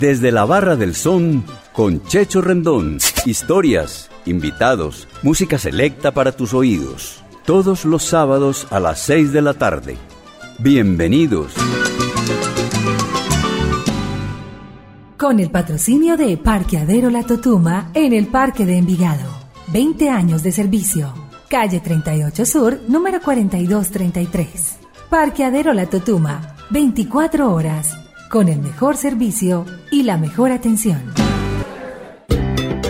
Desde la Barra del Son con Checho Rendón. Historias, invitados, música selecta para tus oídos. Todos los sábados a las 6 de la tarde. Bienvenidos. Con el patrocinio de Parqueadero La Totuma en el Parque de Envigado. 20 años de servicio. Calle 38 Sur, número 4233. Parqueadero La Totuma. 24 horas. Con el mejor servicio y la mejor atención.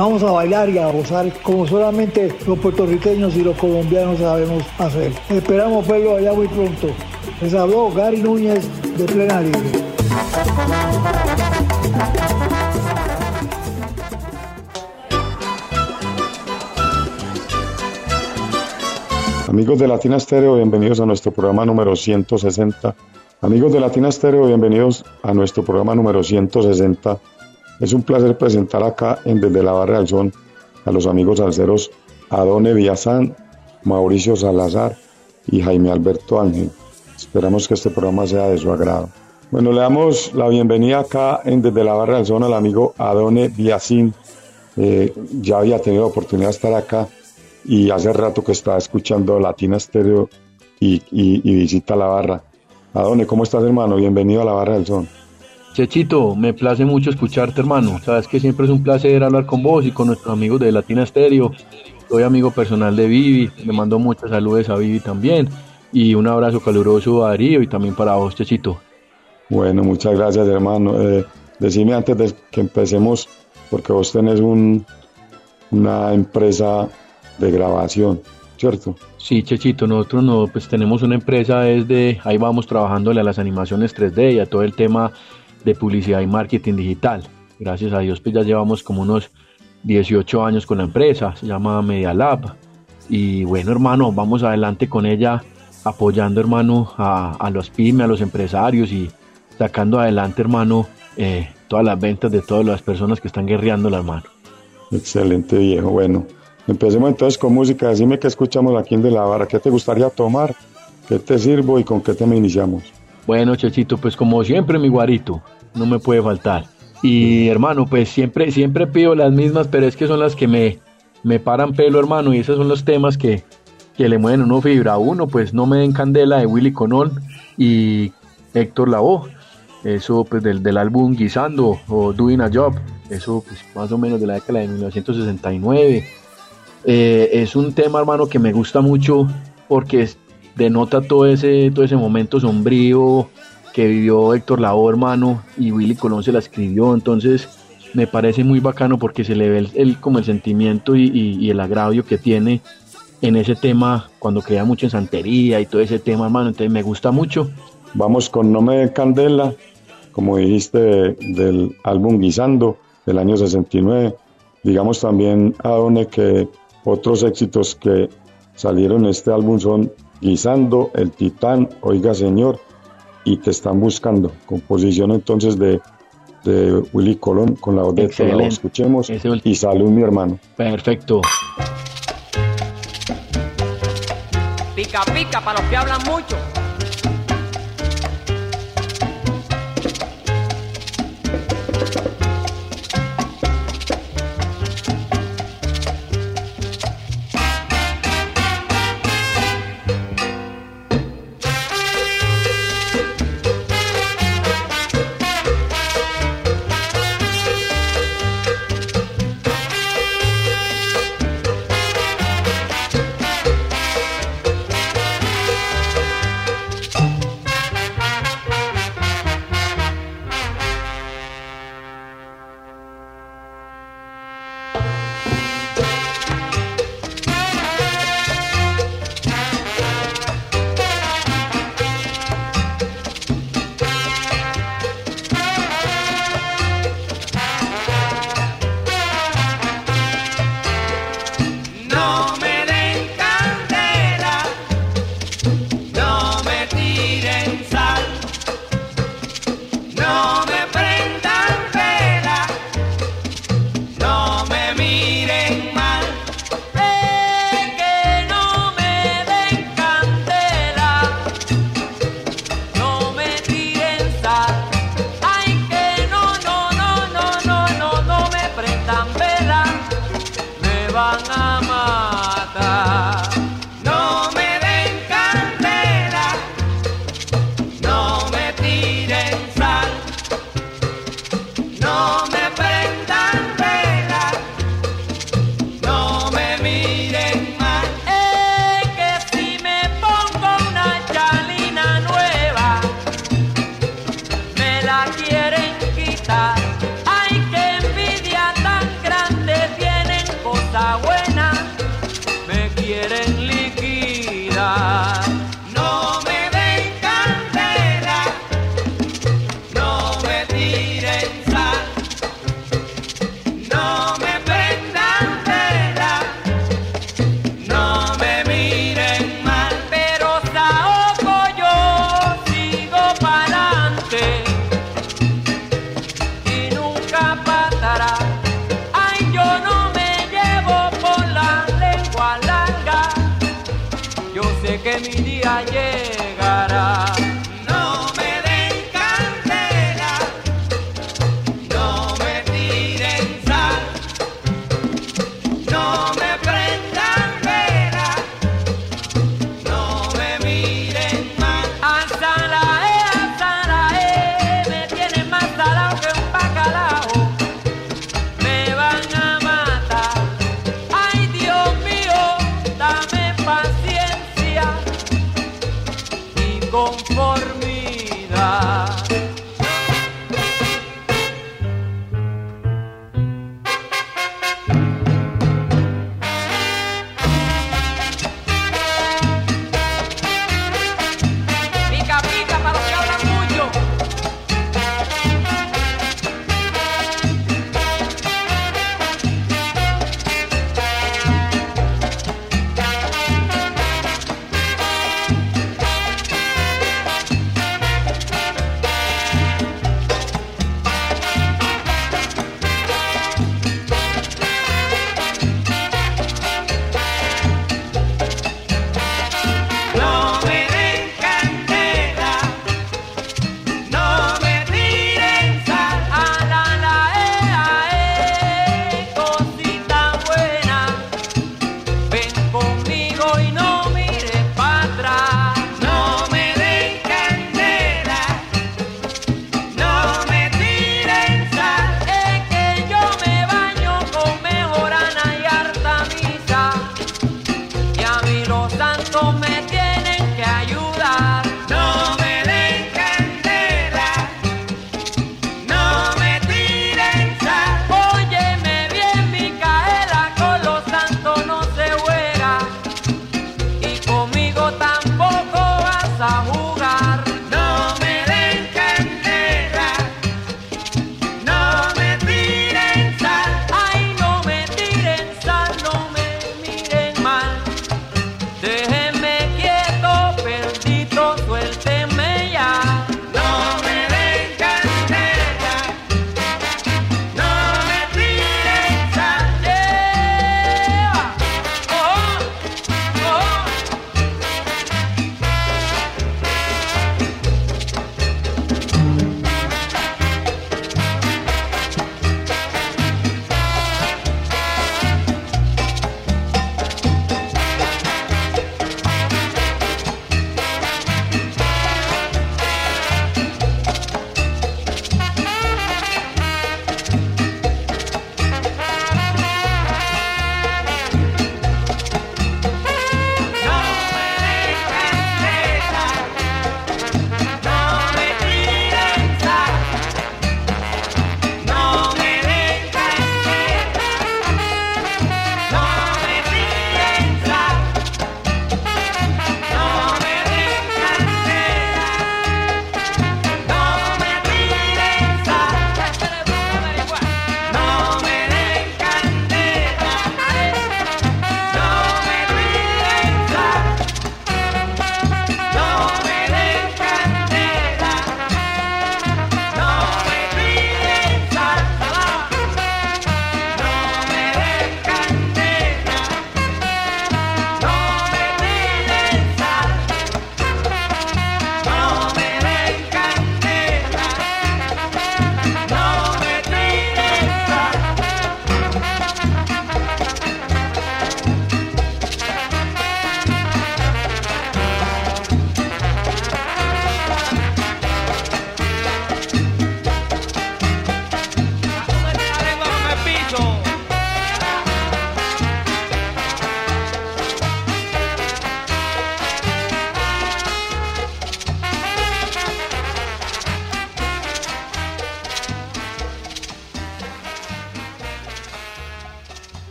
Vamos a bailar y a gozar como solamente los puertorriqueños y los colombianos sabemos hacer. Esperamos verlo allá muy pronto. Les habló Gary Núñez de Plena Libre. Amigos de Latina Estéreo, bienvenidos a nuestro programa número 160. Amigos de Latina Estéreo, bienvenidos a nuestro programa número 160 es un placer presentar acá en Desde la Barra del Son a los amigos alceros Adone Villasán, Mauricio Salazar y Jaime Alberto Ángel. Esperamos que este programa sea de su agrado. Bueno, le damos la bienvenida acá en Desde la Barra del Son al amigo Adone Villasín. Eh, ya había tenido oportunidad de estar acá y hace rato que estaba escuchando Latina Estéreo y, y visita la barra. Adone, ¿cómo estás hermano? Bienvenido a la Barra del Son. Chechito, me place mucho escucharte, hermano. Sabes que siempre es un placer hablar con vos y con nuestros amigos de Latina Stereo. Soy amigo personal de Vivi, le mando muchas saludos a Vivi también. Y un abrazo caluroso a Darío y también para vos, Chechito. Bueno, muchas gracias, hermano. Eh, decime antes de que empecemos, porque vos tenés un, una empresa de grabación, ¿cierto? Sí, Chechito, nosotros no, pues tenemos una empresa desde, ahí vamos trabajándole a las animaciones 3D y a todo el tema de publicidad y marketing digital. Gracias a Dios, pues ya llevamos como unos 18 años con la empresa, se llama Media Lab. Y bueno, hermano, vamos adelante con ella, apoyando, hermano, a, los pymes, a los empresarios y sacando adelante, hermano, eh, todas las ventas de todas las personas que están guerreando la hermano. Excelente, viejo. Bueno, empecemos entonces con música. Decime qué escuchamos aquí en De la Barra. ¿Qué te gustaría tomar? ¿Qué te sirvo y con qué tema iniciamos? Bueno, Chechito, pues como siempre, mi guarito, no me puede faltar. Y hermano, pues siempre, siempre pido las mismas, pero es que son las que me, me paran pelo, hermano, y esos son los temas que, que le mueven uno fibra. Uno, pues no me den candela de Willy Conón y Héctor Lavoe. Eso pues del, del álbum Guisando o Doing a Job. Eso pues más o menos de la década de 1969. Eh, es un tema, hermano, que me gusta mucho porque denota todo ese, todo ese momento sombrío que vivió Héctor Lavoe, hermano, y Willy Colón se la escribió, entonces me parece muy bacano porque se le ve el, como el sentimiento y, el agravio que tiene en ese tema cuando crea mucho en santería y todo ese tema, hermano, entonces me gusta mucho. Vamos con No me candela, como dijiste, del álbum Guisando del año 69. Digamos también, Adone, que otros éxitos que salieron en este álbum son Guisando, El Titán, Oiga Señor y Te Están Buscando. Composición entonces de, de Willy Colón con la voz de Escuchemos y salud mi hermano. Perfecto. Pica pica para los que hablan mucho.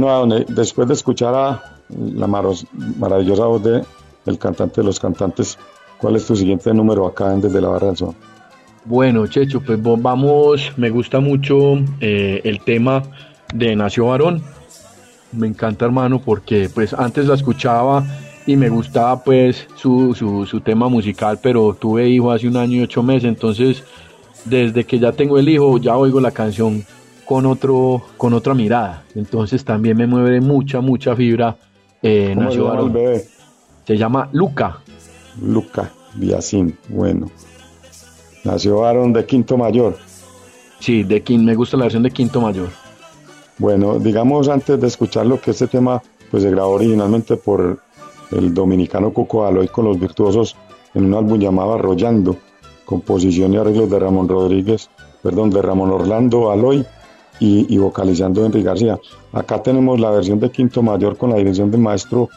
Bueno, después de escuchar a la maravillosa voz de el cantante de los cantantes, ¿cuál es tu siguiente número acá en Desde la Barra del? Bueno, Checho, pues vamos, me gusta mucho eh, el tema de Nació Varón. Me encanta, hermano, porque pues antes la escuchaba y me gustaba pues su, su, su tema musical, pero tuve hijo hace un año y ocho meses, entonces desde que ya tengo el hijo ya oigo la canción con otro con otra mirada. Entonces también me mueve mucha mucha fibra eh, nació se llama el bebé? se llama Luca. Luca Biacín bueno. Nació varón de quinto mayor. Sí de quinto me gusta la versión de quinto mayor. Bueno digamos antes de escucharlo que este tema pues se grabó originalmente por el dominicano Coco Aloy con los virtuosos en un álbum llamado Arrollando composición y arreglos de Ramón Rodríguez, perdón, de Ramón Orlando Aloy y, vocalizando Enrique García. Acá tenemos la versión de Quinto Mayor con la dirección del maestro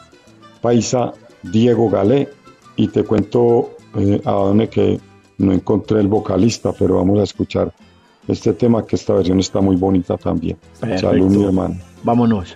paisa Diego Galé y te cuento eh, a dónde que no encontré el vocalista, pero vamos a escuchar este tema que esta versión está muy bonita también. Salud mi hermano. Vámonos.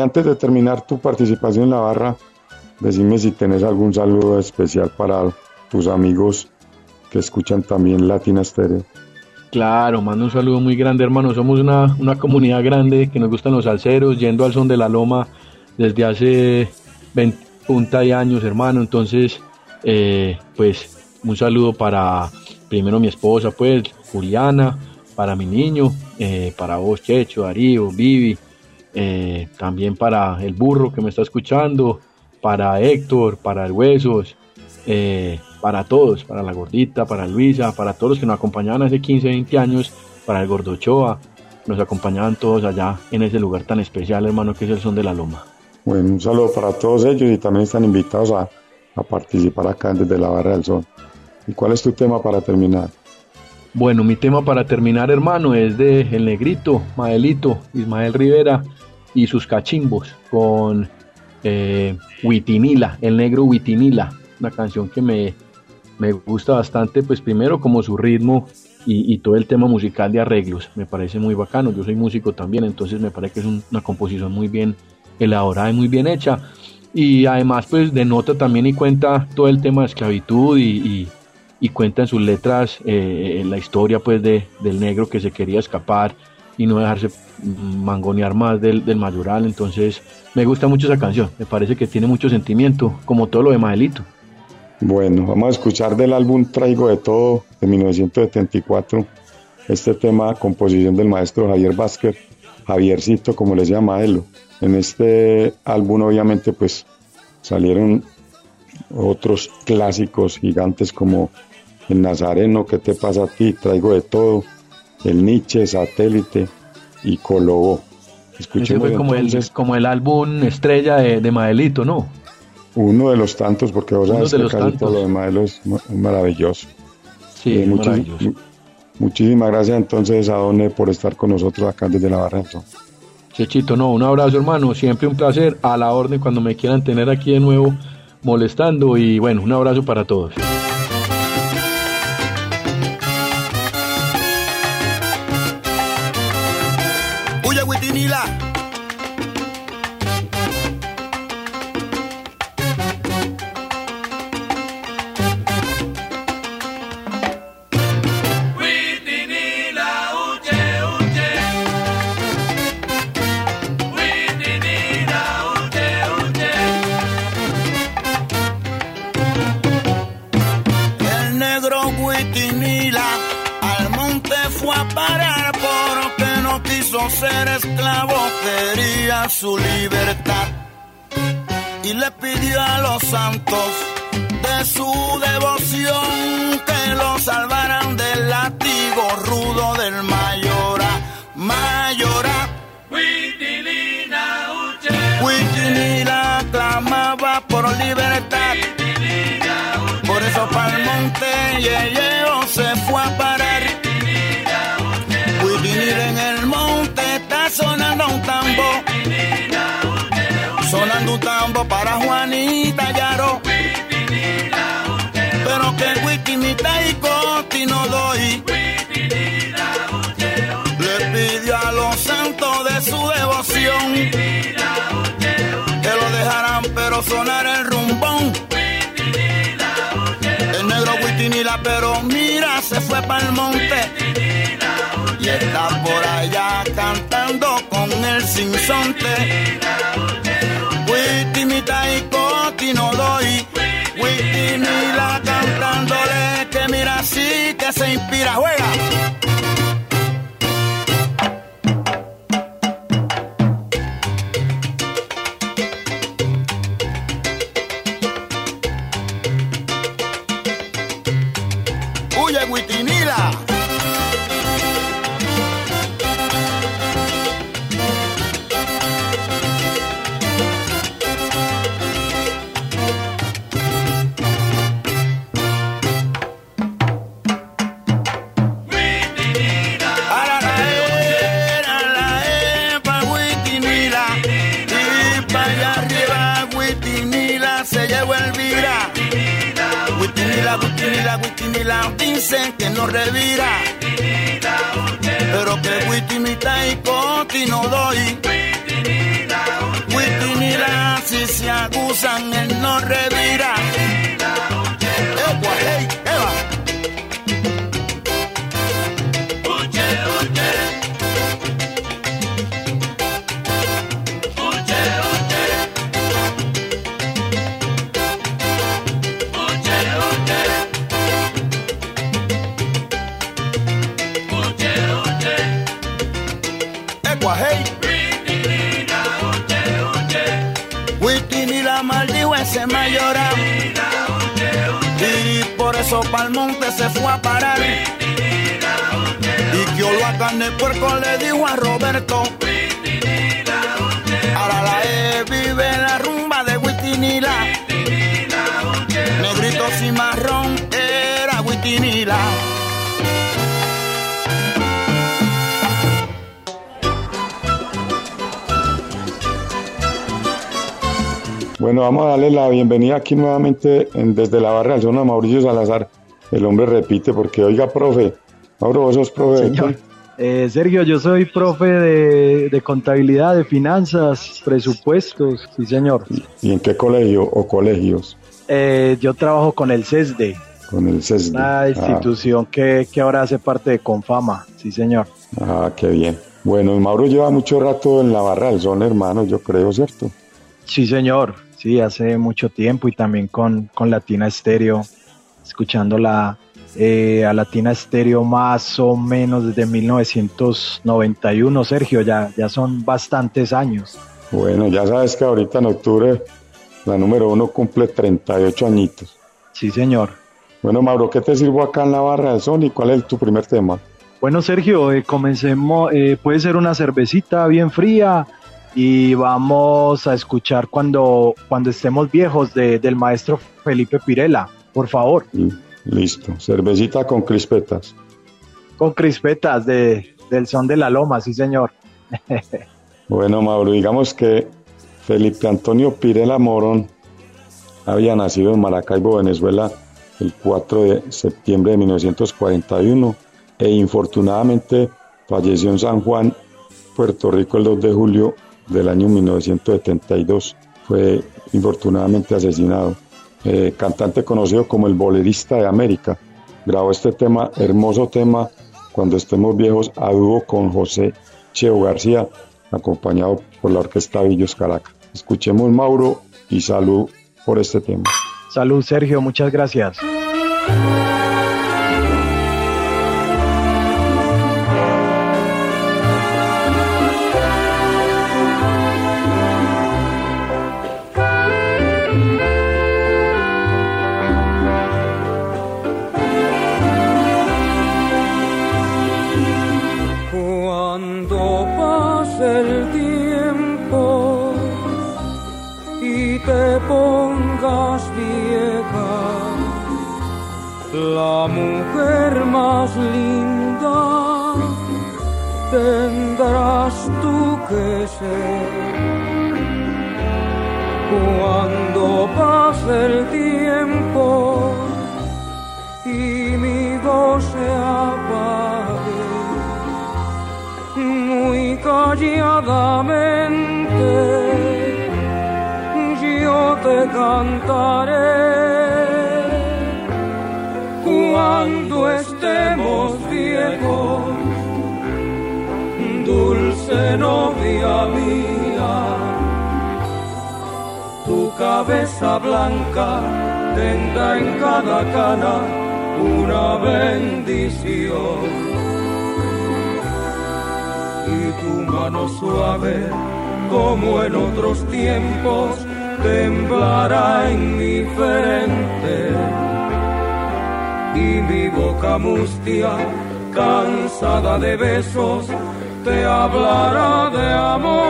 Antes de terminar tu participación en la barra, decime si tenés algún saludo especial para tus amigos que escuchan también Latina Stereo. Claro, mando un saludo muy grande, hermano. Somos una, una comunidad grande que nos gustan los salseros, yendo al son de la loma desde hace 20 punta años, hermano. Entonces, eh, pues un saludo para primero mi esposa, pues Juliana, para mi niño, eh, para vos, Checho, Darío, Vivi, eh, también para el burro que me está escuchando, para Héctor, para el Huesos, para todos, para la gordita, para Luisa, para todos los que nos acompañaban hace 15, 20 años, para el Gordochoa, nos acompañaban todos allá en ese lugar tan especial, hermano, que es el Son de la Loma. Bueno, un saludo para todos ellos y también están invitados a, participar acá desde la Barra del Sol. ¿Y cuál es tu tema para terminar? Bueno, mi tema para terminar, hermano, es de El Negrito, Maelito, Ismael Rivera y sus cachimbos con eh, Huitinila, El Negro Huitinila, una canción que me, me gusta bastante, pues primero como su ritmo y, todo el tema musical de arreglos, me parece muy bacano, yo soy músico también, entonces me parece que es una composición muy bien elaborada y muy bien hecha, y además pues denota también y cuenta todo el tema de esclavitud y, y, cuenta en sus letras eh, la historia pues de, del negro que se quería escapar y no dejarse mangonear más del, del mayoral, entonces me gusta mucho esa canción, me parece que tiene mucho sentimiento, como todo lo de Madelito. Bueno, vamos a escuchar del álbum Traigo de Todo de 1974 este tema, composición del maestro Javier Vázquez, Javiercito, como les llama él. En este álbum obviamente pues salieron otros clásicos gigantes como El Nazareno, ¿qué te pasa a ti? Traigo de todo, El Nietzsche, Satélite y Colobó. Escuchemos como, el, como el álbum estrella de, de Madelito, ¿no? Uno de los tantos, porque vos sabes que casi todo lo de Maelo es maravilloso. Sí, eh, maravilloso. Muchísimas gracias entonces a Done por estar con nosotros acá desde la barra Chechito, no, un abrazo hermano, siempre un placer, a la orden cuando me quieran tener aquí de nuevo molestando y bueno, un abrazo para todos. Ser esclavo quería su libertad y le pidió a los santos de su devoción que lo salvaran del látigo rudo del mayora, mayora. Huitinila clamaba por libertad, por eso para el monte Yeyeo se fue a parar. Sonando un tambo. Sonando un tambo para Juanita Yaro. Pero que wikimita y coti no doy. Le pidió a los santos de su devoción que lo dejaran pero sonar el rumbón. El negro Witinila pero mira se fue para el monte está por allá cantando con el sinsonte. Witimita y coti no doy, la cantándole que mira así que se inspira, juega. La dicen que no revira. Pero que Witty y Coti no doy. si se acusan, él no revira. Eso pa'l monte se fue a parar. Y que a carne puerco le dijo a Roberto. Ahora la E vive la rumba de Witinila. Negritos y marrón era Witinila. Bueno, vamos a darle la bienvenida aquí nuevamente en- desde la barra del son a Mauricio Salazar. El hombre repite porque, oiga, profe, Mauro, vos sos profe. Señor. Eh, Sergio, yo soy profe de, de contabilidad, de finanzas, presupuestos, sí señor. ¿Y en qué colegio o colegios? Eh, yo trabajo con el CESDE, Con el CESD. una institución que, que ahora hace parte de Confama, sí señor. Ah, ah, qué bien. Bueno, Mauro lleva mucho rato en la barra del son, hermano, yo creo, ¿cierto? Sí señor, sí, hace mucho tiempo y también con, con Latina Estéreo, escuchando la, eh, a Latina Estéreo más o menos desde 1991, Sergio, ya, ya son bastantes años. Bueno, ya sabes que ahorita en octubre la número uno cumple 38 añitos. Sí señor. Bueno, Mauro, ¿qué te sirvo acá en la barra del son y cuál es tu primer tema? Bueno, Sergio, eh, comencemos. eh, puede ser una cervecita bien fría y vamos a escuchar cuando, cuando estemos viejos de- del maestro Felipe Pirela, por favor, Y- Listo, cervecita con crispetas. con crispetas de, del son de la loma, sí, señor. Bueno, Mauro, digamos que Felipe Antonio Pirela Morón había nacido en Maracaibo, Venezuela, el 4 de septiembre de 1941 e infortunadamente falleció en San Juan, Puerto Rico, el 2 de julio del año 1972. Fue infortunadamente asesinado. Eh, cantante conocido como el bolerista de América. Grabó este tema, hermoso tema, cuando estemos viejos, a dúo con José Cheo García, acompañado por la Orquesta Villos Caracas. Escuchemos Mauro y salud por este tema. Salud, Sergio, muchas gracias. Cuando pase el tiempo y mi voz se apague, muy calladamente yo te cantaré. Cuando estemos viejos novia mía tu cabeza blanca tendrá en cada cana una bendición y tu mano suave, como en otros tiempos, temblará en mi frente. Y mi boca mustia, cansada de besos, te hablará de amor.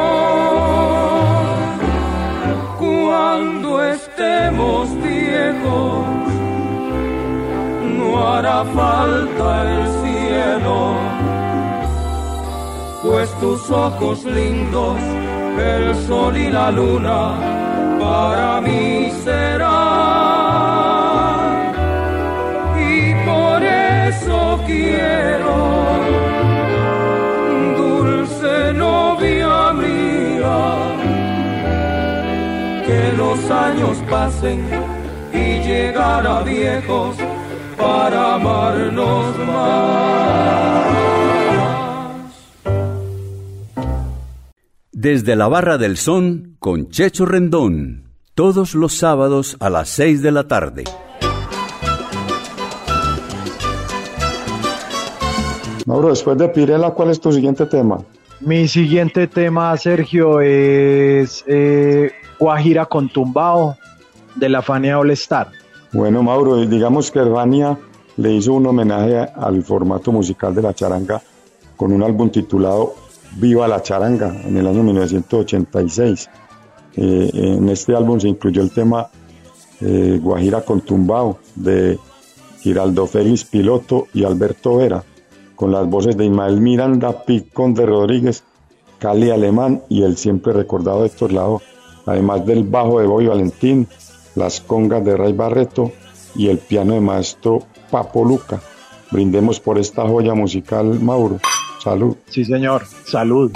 Cuando estemos viejos, no hará falta el cielo pues tus ojos lindos, el sol y la luna, para mí serán. Y por eso quiero, que años pasen y llegar a viejos para amarnos más. Desde la Barra del Son con Checho Rendón, todos los sábados a las 6 de la tarde. Mauro, después de Pirela, ¿cuál es tu siguiente tema? Mi siguiente tema, Sergio, es eh, Guajira con Tumbao de la Fania All Star. Bueno, Mauro, digamos que Fania le hizo un homenaje al formato musical de la charanga con un álbum titulado Viva la charanga en el año 1986. Eh, en este álbum se incluyó el tema eh, Guajira con Tumbao de Giraldo Félix Piloto y Alberto Vera con las voces de Ismael Miranda, Picón de Rodríguez, Cali Alemán y el siempre recordado Héctor Lado, además del bajo de Boy Valentín, las congas de Ray Barreto y el piano de maestro Papo Luca. Brindemos por esta joya musical, Mauro. Salud. Sí, señor. Salud.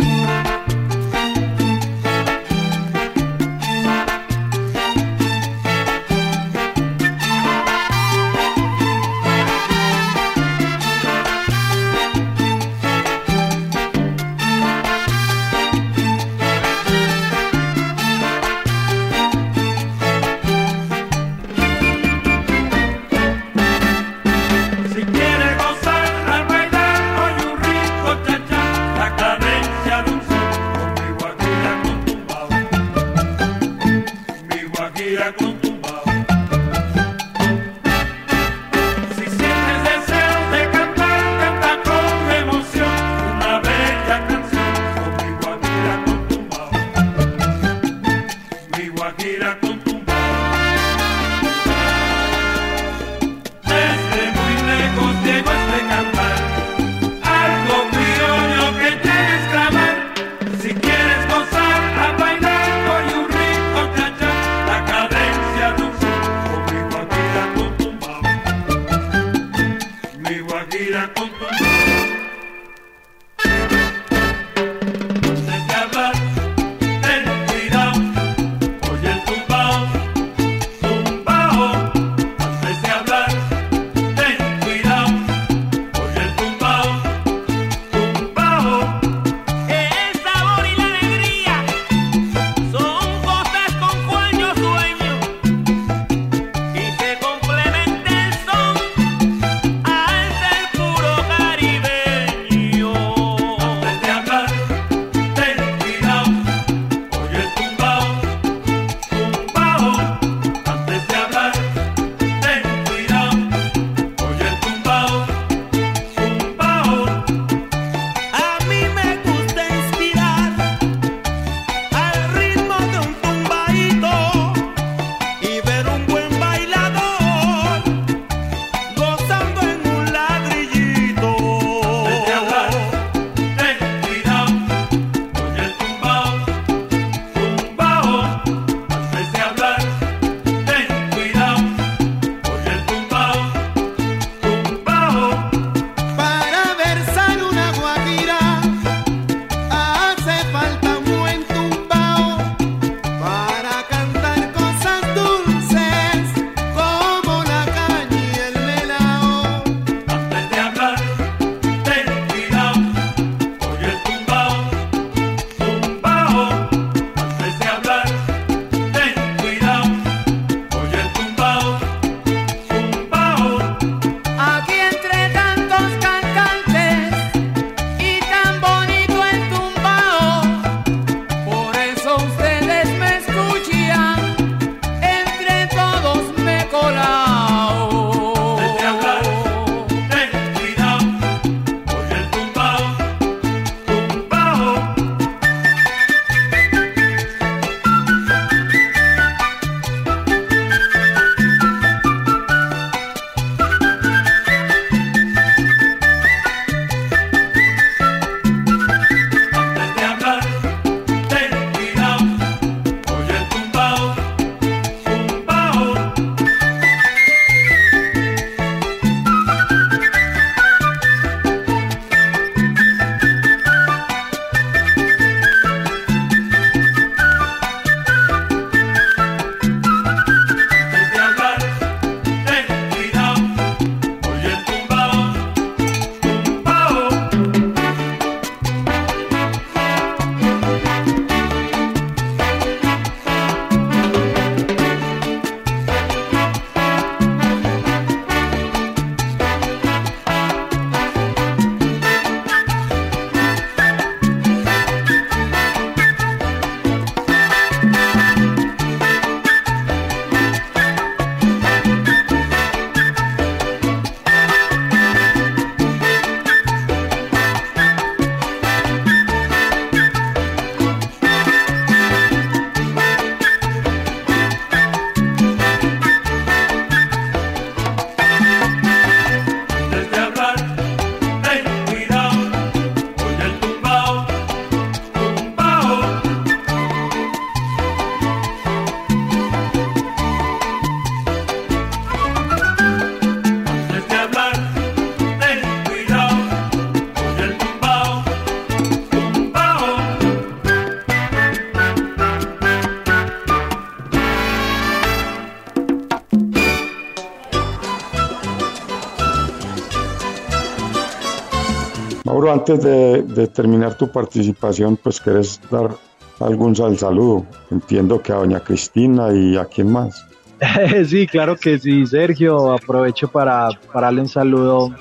Mauro, antes de, terminar tu participación, pues quieres dar algún saludo. Entiendo que a doña Cristina y a quién más. sí, claro que sí, Sergio. Aprovecho para, para darle un saludo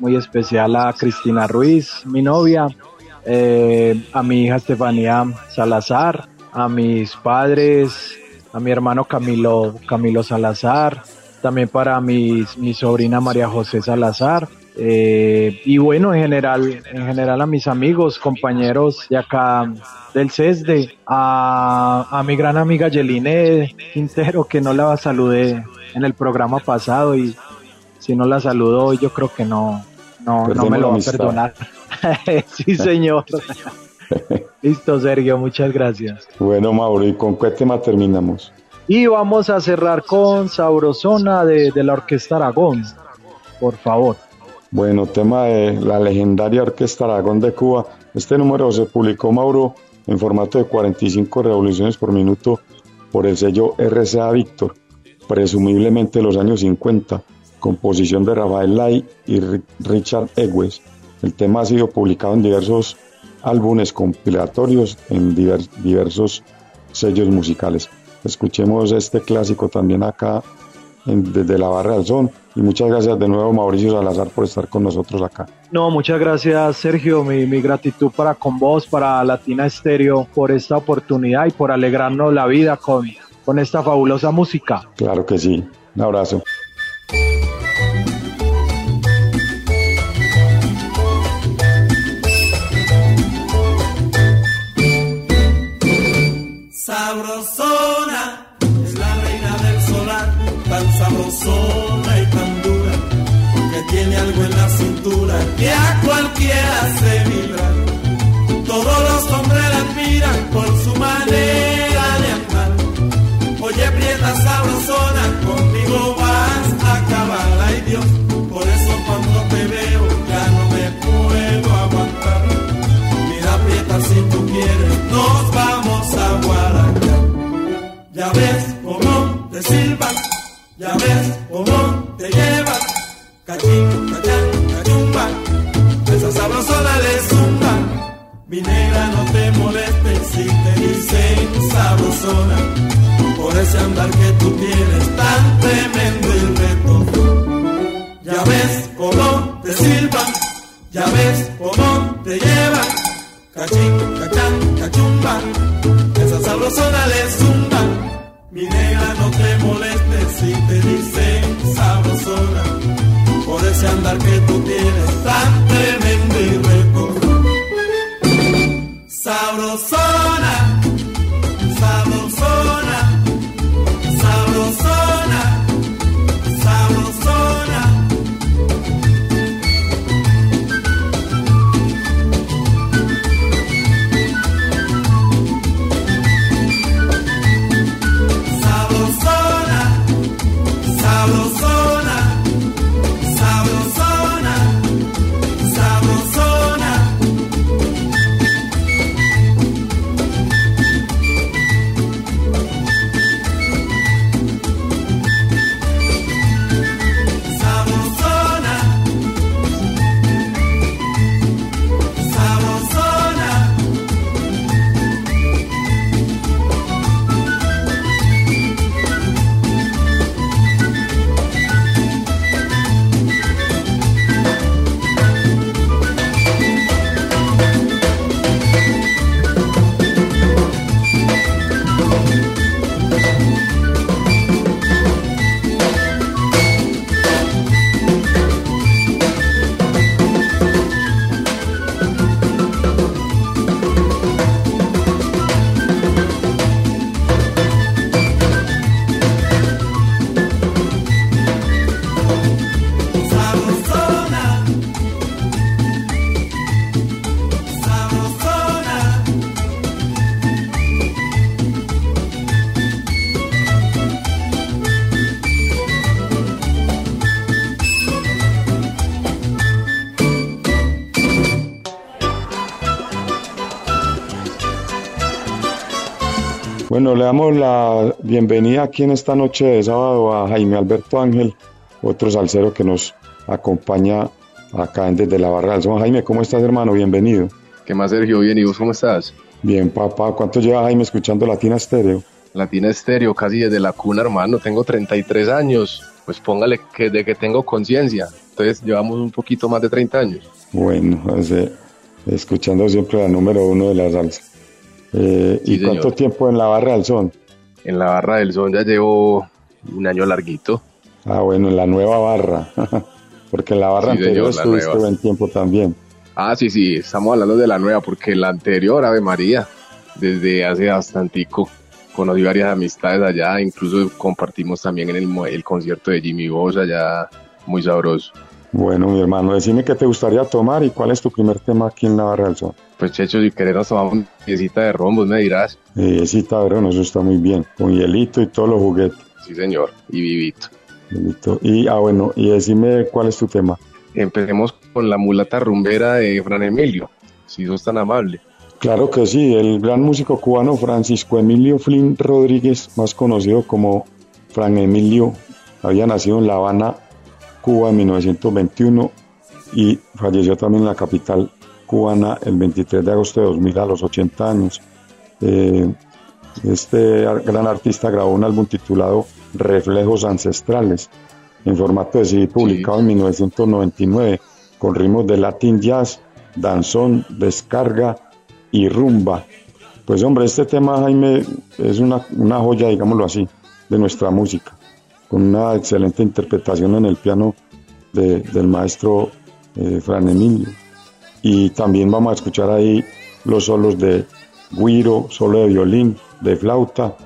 muy especial a Cristina Ruiz, mi novia, eh, a mi hija Estefanía Salazar, a mis padres, a mi hermano Camilo, Camilo Salazar, también para mis, mi sobrina María José Salazar. Eh, y bueno, en general, en general a mis amigos, compañeros de acá del CESDE, a, a mi gran amiga Yeline Quintero, que no la saludé en el programa pasado y si no la saludó, yo creo que no, no, no me lo va a perdonar. sí, señor. Listo, Sergio, muchas gracias. Bueno, Mauro, ¿y con qué tema terminamos? Y vamos a cerrar con Sabrosona de, de la Orquesta Aragón, por favor. Bueno, tema de la legendaria Orquesta Aragón de Cuba. Este número se publicó, Mauro, en formato de 45 revoluciones por minuto por el sello RCA Víctor, presumiblemente los años 50, composición de Rafael Lai y Richard Ewes. El tema ha sido publicado en diversos álbumes compilatorios en diversos sellos musicales. Escuchemos este clásico también acá desde la Barra del Son. Y muchas gracias de nuevo, Mauricio Salazar, por estar con nosotros acá. No, muchas gracias, Sergio. Mi, mi gratitud para con vos, para Latina Estéreo, por esta oportunidad y por alegrarnos la vida con, con esta fabulosa música. Claro que sí. Un abrazo. que Bueno, le damos la bienvenida aquí en esta noche de sábado a Jaime Alberto Ángel, otro salsero que nos acompaña acá en desde la Barra del Son. Jaime, ¿cómo estás, hermano? Bienvenido. ¿Qué más, Sergio? Bien, ¿y vos cómo estás? Bien, papá. ¿Cuánto lleva Jaime escuchando Latina Estéreo? Latina Estéreo, casi desde la cuna, hermano. Tengo 33 años. Pues póngale que de que tengo conciencia. Entonces llevamos un poquito más de 30 años. Bueno, pues, eh, escuchando siempre la número uno de la salsa. Eh, ¿Y cuánto tiempo en la Barra del Son? En la Barra del Son ya llevo un año larguito. Ah, bueno, en la nueva barra. porque en la barra anterior estuviste buen tiempo también. Ah, sí, sí, estamos hablando de la nueva, porque la anterior, Ave María, desde hace bastantico, conocí varias amistades allá, incluso compartimos también en el, el concierto de Jimmy Bosa allá, muy sabroso. Bueno, mi hermano, decime qué te gustaría tomar y cuál es tu primer tema aquí en la Barra del Sol. Pues, Checho, si querés nos tomamos una piecita de rombos, me dirás. Piecita ron, eso está muy bien, con hielito y todos los juguetes. Sí, señor, y vivito. Vivito. Y, ah, bueno, y decime cuál es tu tema. Empecemos con la mulata rumbera de Fran Emilio, si sos tan amable. Claro que sí, el gran músico cubano Francisco Emilio Flynn Rodríguez, más conocido como Fran Emilio, había nacido en La Habana, Cuba en 1921 y falleció también en la capital cubana el 23 de agosto de 2000 a los 80 años. Eh, este gran artista grabó un álbum titulado Reflejos Ancestrales en formato de CD publicado en 1999 con ritmos de Latin Jazz, danzón, descarga y rumba. Pues hombre, este tema Jaime es una, una joya, digámoslo así, de nuestra música, con una excelente interpretación en el piano del maestro eh, Fran Emilio. Y también vamos a escuchar ahí los solos de guiro, solo de violín, de flauta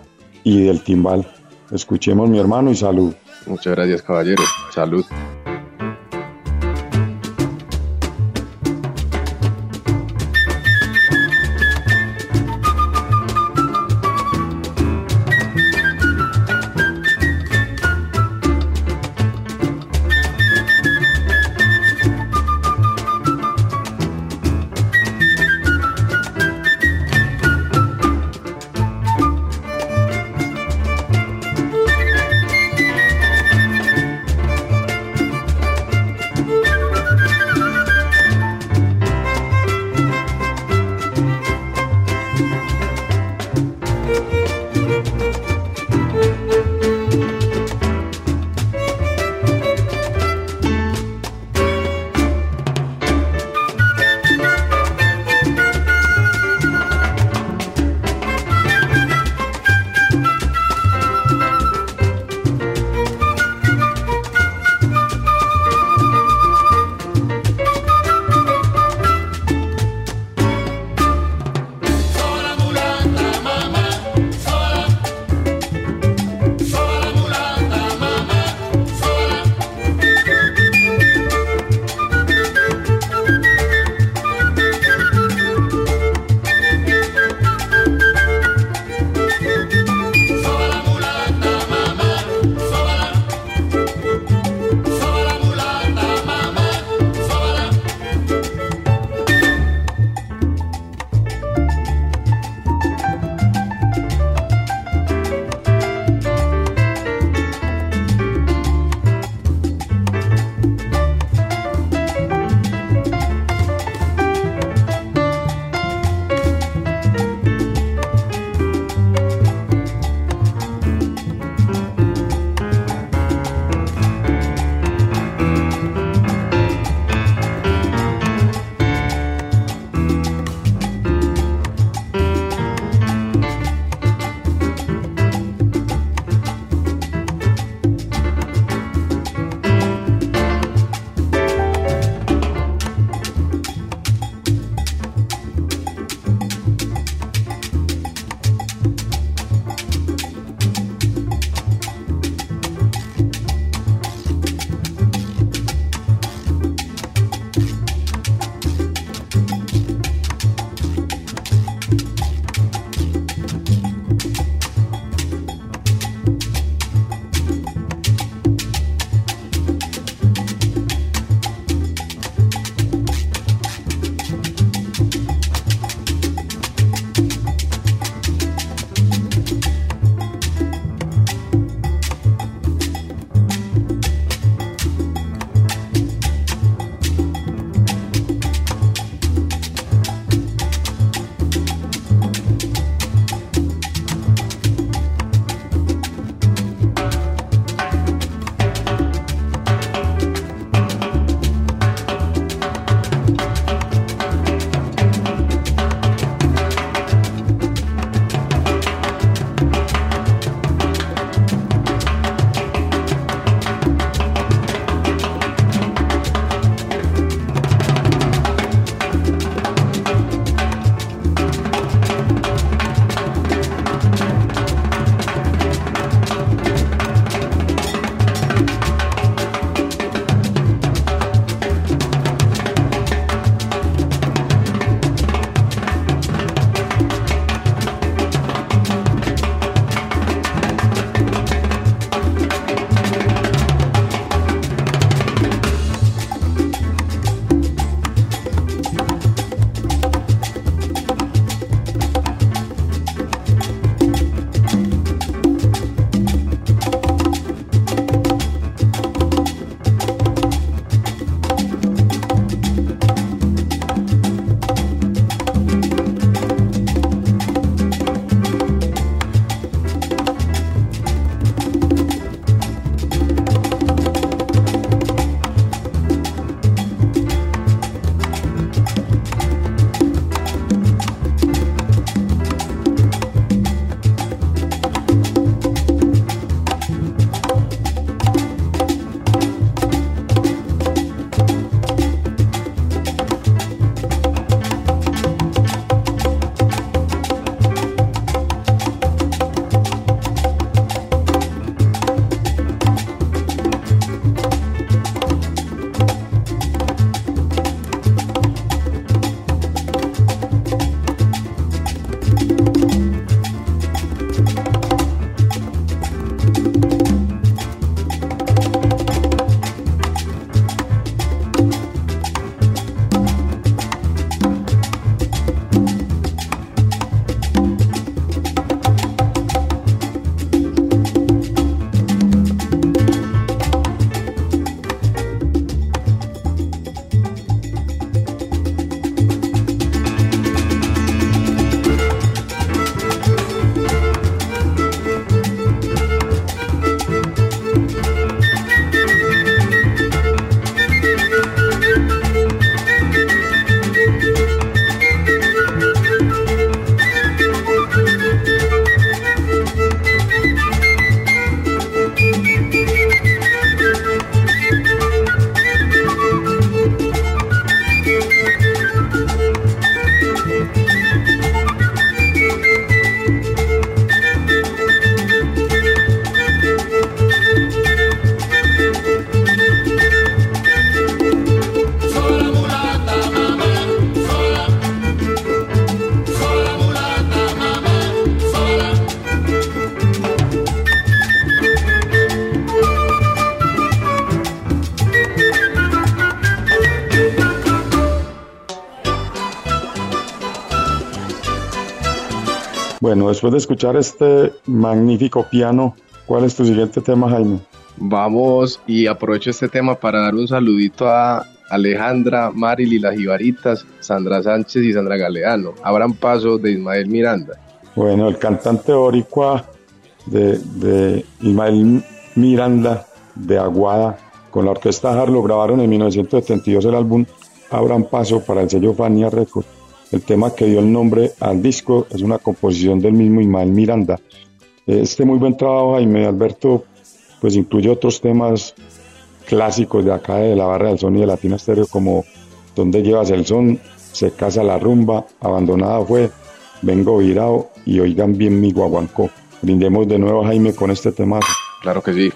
y del timbal. Escuchemos mi hermano y salud. Muchas gracias caballero. Salud. Bueno, después de escuchar este magnífico piano, ¿cuál es tu siguiente tema, Jaime? Vamos y aprovecho este tema para dar un saludito a Alejandra, Marily Las Ibaritas, Sandra Sánchez y Sandra Galeano. Abran paso de Ismael Miranda. Bueno, el cantante boricua de, de Ismael Miranda de Aguada con la orquesta Harlow grabaron en 1972 el álbum Abran Paso para el sello Fania Records. El tema que dio el nombre al disco es una composición del mismo Ismael Miranda. Este muy buen trabajo, Jaime Alberto, pues incluye otros temas clásicos de acá de la barra del son y de Latina Estéreo como Donde llevas el son, Se casa la rumba, Abandonada fue, Vengo virado y Oigan bien mi guaguancó. Brindemos de nuevo Jaime con este tema. Claro que sí.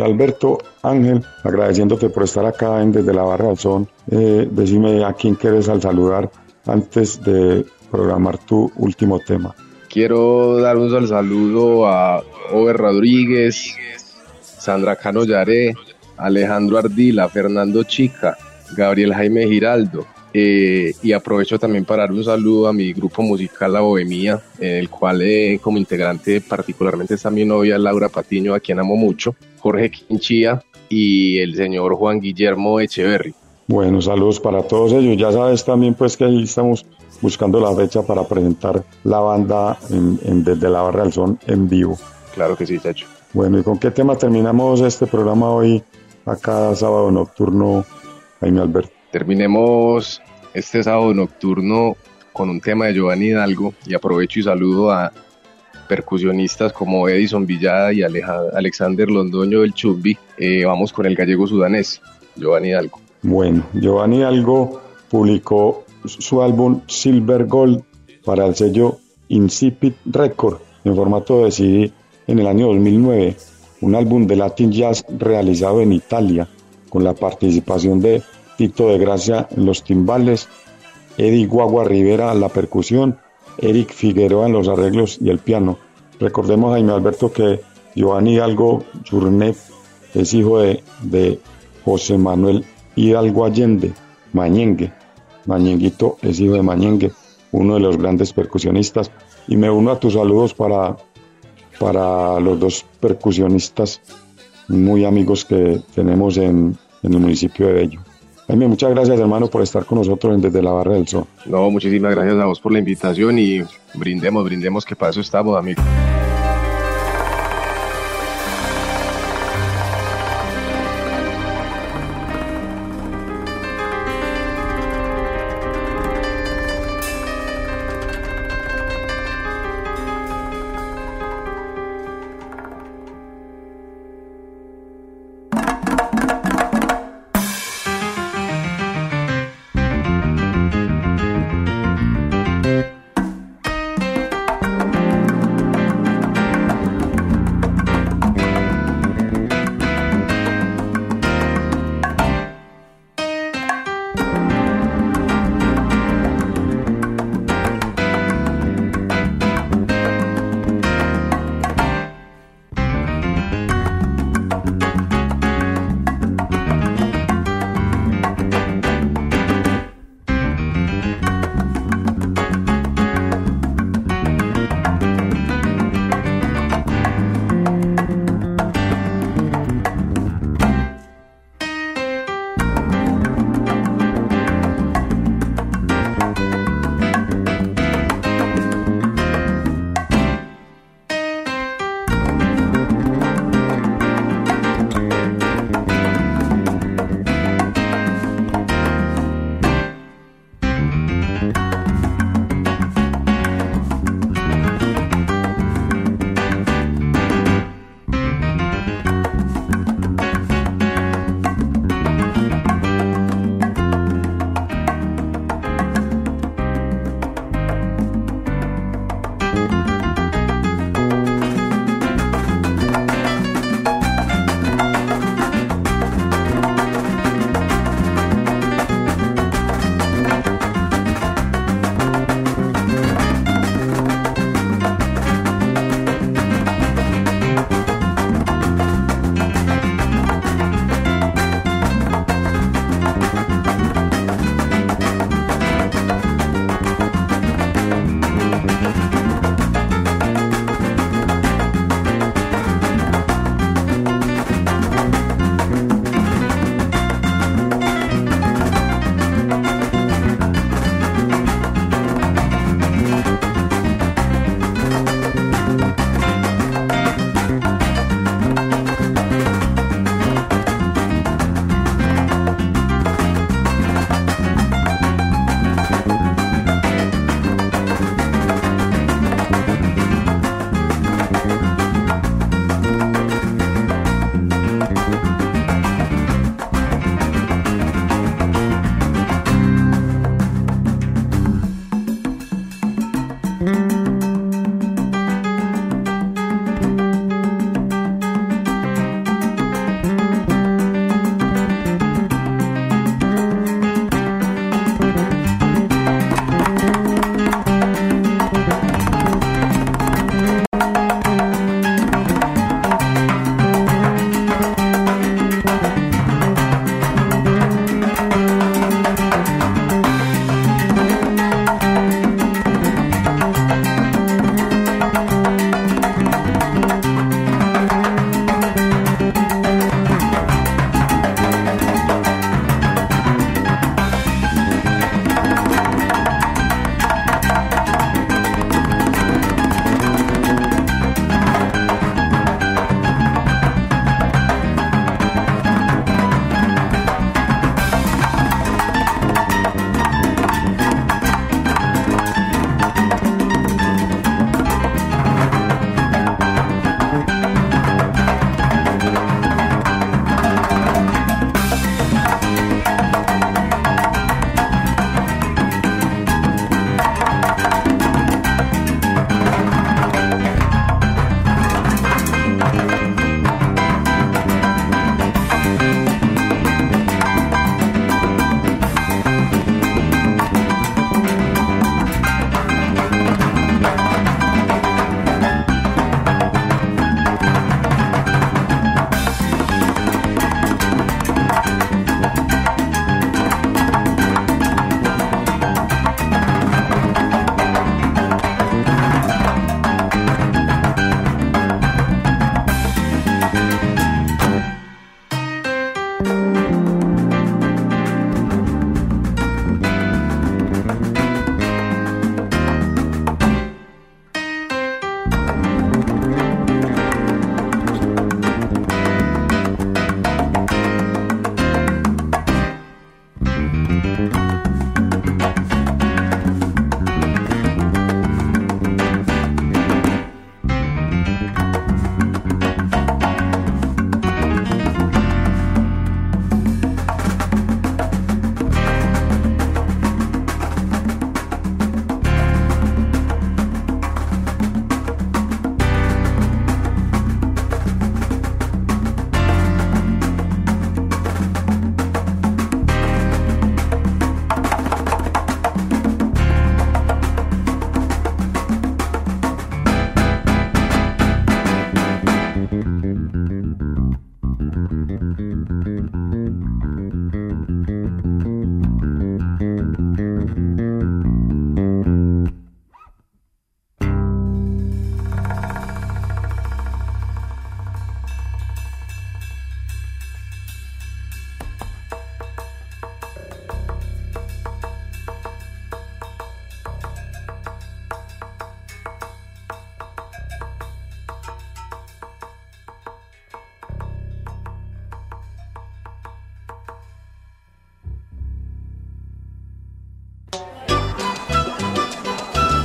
Alberto Ángel, agradeciéndote por estar acá en Desde la Barra del Son. Eh, decime a quién quieres al saludar antes de programar tu último tema. Quiero dar un saludo a Over Rodríguez, Sandra Cano Yaré, Alejandro Ardila, Fernando Chica, Gabriel Jaime Giraldo, eh, y aprovecho también para dar un saludo a mi grupo musical La Bohemia, en el cual eh, como integrante particularmente está mi novia Laura Patiño, a quien amo mucho, Jorge Quinchía y el señor Juan Guillermo Echeverry. Bueno, saludos para todos ellos. Ya sabes también pues que ahí estamos buscando la fecha para presentar la banda en, desde la Barra del Son en vivo. Claro que sí, Chacho. Bueno, ¿y con qué tema terminamos este programa hoy, acá sábado nocturno, Jaime Alberto? Terminemos este sábado nocturno con un tema de Giovanni Hidalgo y aprovecho y saludo a percusionistas como Edison Villada y Alexander Londoño del Chubby. Eh, vamos con el gallego sudanés, Giovanni Hidalgo. Bueno, Giovanni Hidalgo publicó su álbum Silver Gold para el sello Incipit Record en formato de CD en el año 2009, un álbum de Latin Jazz realizado en Italia con la participación de Tito de Gracia en los timbales, Eddie Guagua Rivera en la percusión, Eric Figueroa en los arreglos y el piano. Recordemos, Jaime Alberto, que Giovanni Hidalgo Journet es hijo de, de José Manuel Hidalgo Allende, Mañengue. Mañenguito es hijo de Mañengue, uno de los grandes percusionistas. Y me uno a tus saludos para, para los dos percusionistas muy amigos que tenemos en, en el municipio de Bello. Jaime, muchas gracias hermano por estar con nosotros desde la Barra del Sol. No, muchísimas gracias a vos por la invitación y brindemos, brindemos que para eso estamos amigos.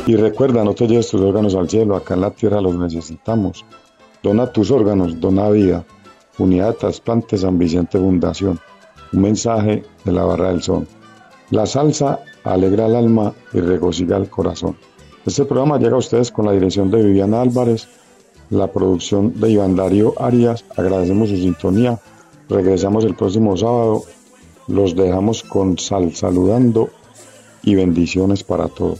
Y recuerda, no te lleves tus órganos al cielo, acá en la tierra los necesitamos. Dona tus órganos, dona vida. Unidad de Trasplante San Vicente Fundación. Un mensaje de la Barra del Sol. La salsa alegra el alma y regocija el corazón. Este programa llega a ustedes con la dirección de Viviana Álvarez, la producción de Iván Darío Arias. Agradecemos su sintonía. Regresamos el próximo sábado. Los dejamos con sal saludando y bendiciones para todos.